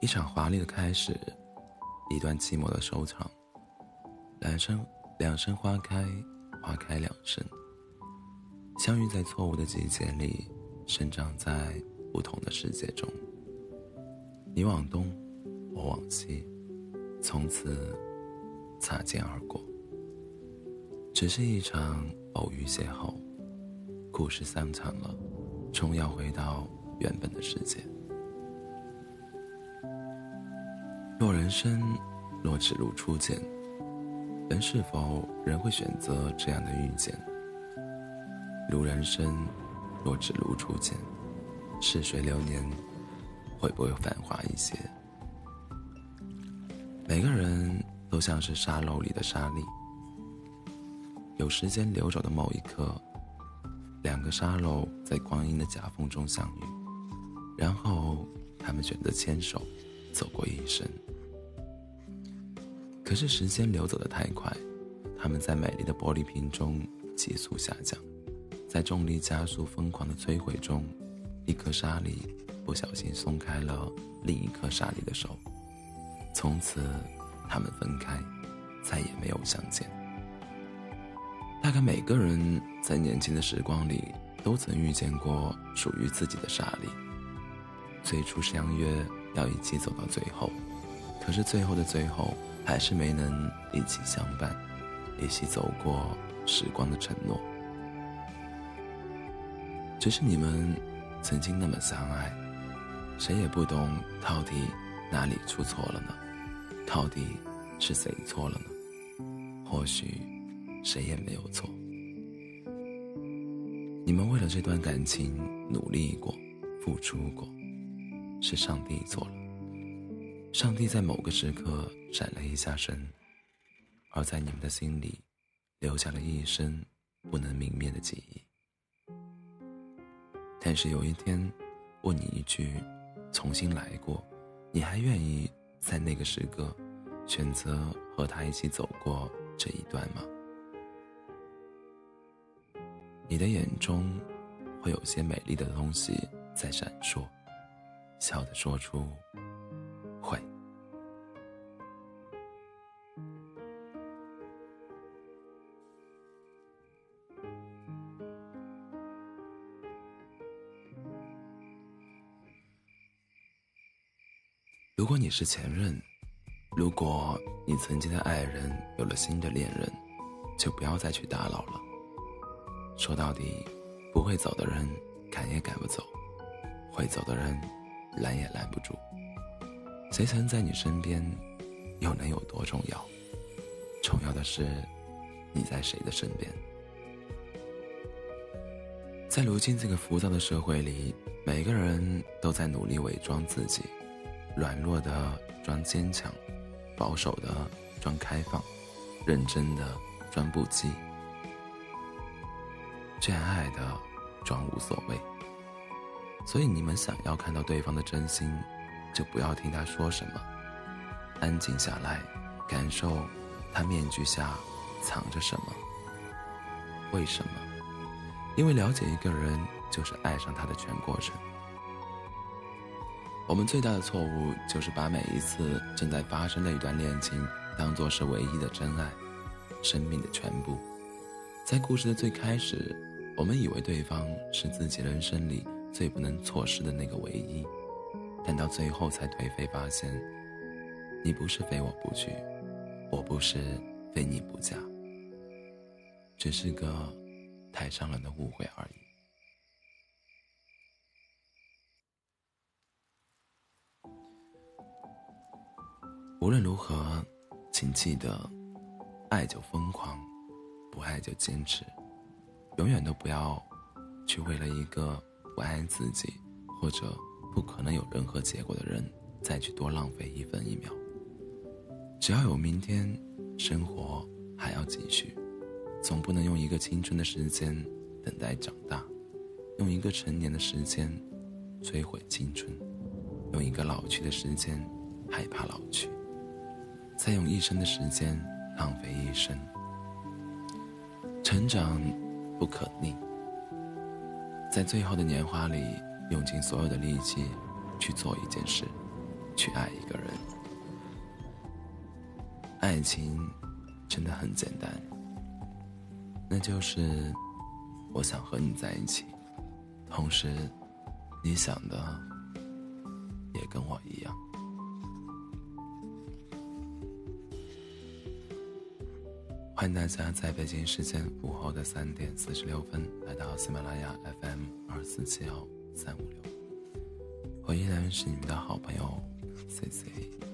一场华丽的开始，一段寂寞的收场。两生两生花开，花开两生。相遇在错误的季节里，生长在不同的世界中。你往东，我往西，从此擦肩而过。只是一场偶遇邂逅，故事散场了，终要回到原本的世界。若人生若只如初见，人是否仍会选择这样的遇见？如人生若只如初见，似水流年，会不会繁华一些？每个人都像是沙漏里的沙粒。有时间流走的某一刻，两个沙漏在光阴的夹缝中相遇，然后他们选择牵手，走过一生。可是时间流走的太快，他们在美丽的玻璃瓶中急速下降，在重力加速疯狂的摧毁中，一颗沙粒不小心松开了另一颗沙粒的手，从此他们分开，再也没有相见。大概每个人在年轻的时光里都曾遇见过属于自己的沙粒。最初相约要一起走到最后，可是最后的最后还是没能一起相伴，一起走过时光的承诺。只是你们曾经那么相爱，谁也不懂到底哪里出错了呢？到底是谁错了呢？或许。谁也没有错。你们为了这段感情努力过、付出过，是上帝错了。上帝在某个时刻闪了一下身，而在你们的心里留下了一生不能泯灭的记忆。但是有一天，问你一句：“重新来过，你还愿意在那个时刻选择和他一起走过这一段吗？”你的眼中，会有些美丽的东西在闪烁，笑着说出“会”。如果你是前任，如果你曾经的爱人有了新的恋人，就不要再去打扰了。说到底，不会走的人赶也赶不走，会走的人拦也拦不住。谁曾在你身边，又能有多重要？重要的是你在谁的身边。在如今这个浮躁的社会里，每个人都在努力伪装自己，软弱的装坚强，保守的装开放，认真的装不羁。见爱的装无所谓，所以你们想要看到对方的真心，就不要听他说什么，安静下来，感受他面具下藏着什么。为什么？因为了解一个人就是爱上他的全过程。我们最大的错误就是把每一次正在发生的一段恋情当做是唯一的真爱，生命的全部。在故事的最开始，我们以为对方是自己人生里最不能错失的那个唯一，但到最后才颓废发现，你不是非我不娶，我不是非你不嫁，只是个太伤人的误会而已。无论如何，请记得，爱就疯狂。不爱就坚持，永远都不要去为了一个不爱自己或者不可能有任何结果的人再去多浪费一分一秒。只要有明天，生活还要继续，总不能用一个青春的时间等待长大，用一个成年的时间摧毁青春，用一个老去的时间害怕老去，再用一生的时间浪费一生。成长不可逆，在最后的年华里，用尽所有的力气去做一件事，去爱一个人。爱情真的很简单，那就是我想和你在一起，同时你想的也跟我一样。欢迎大家在北京时间午后的三点四十六分来到喜马拉雅 FM 二四七幺三五六，我依然是你们的好朋友 C C。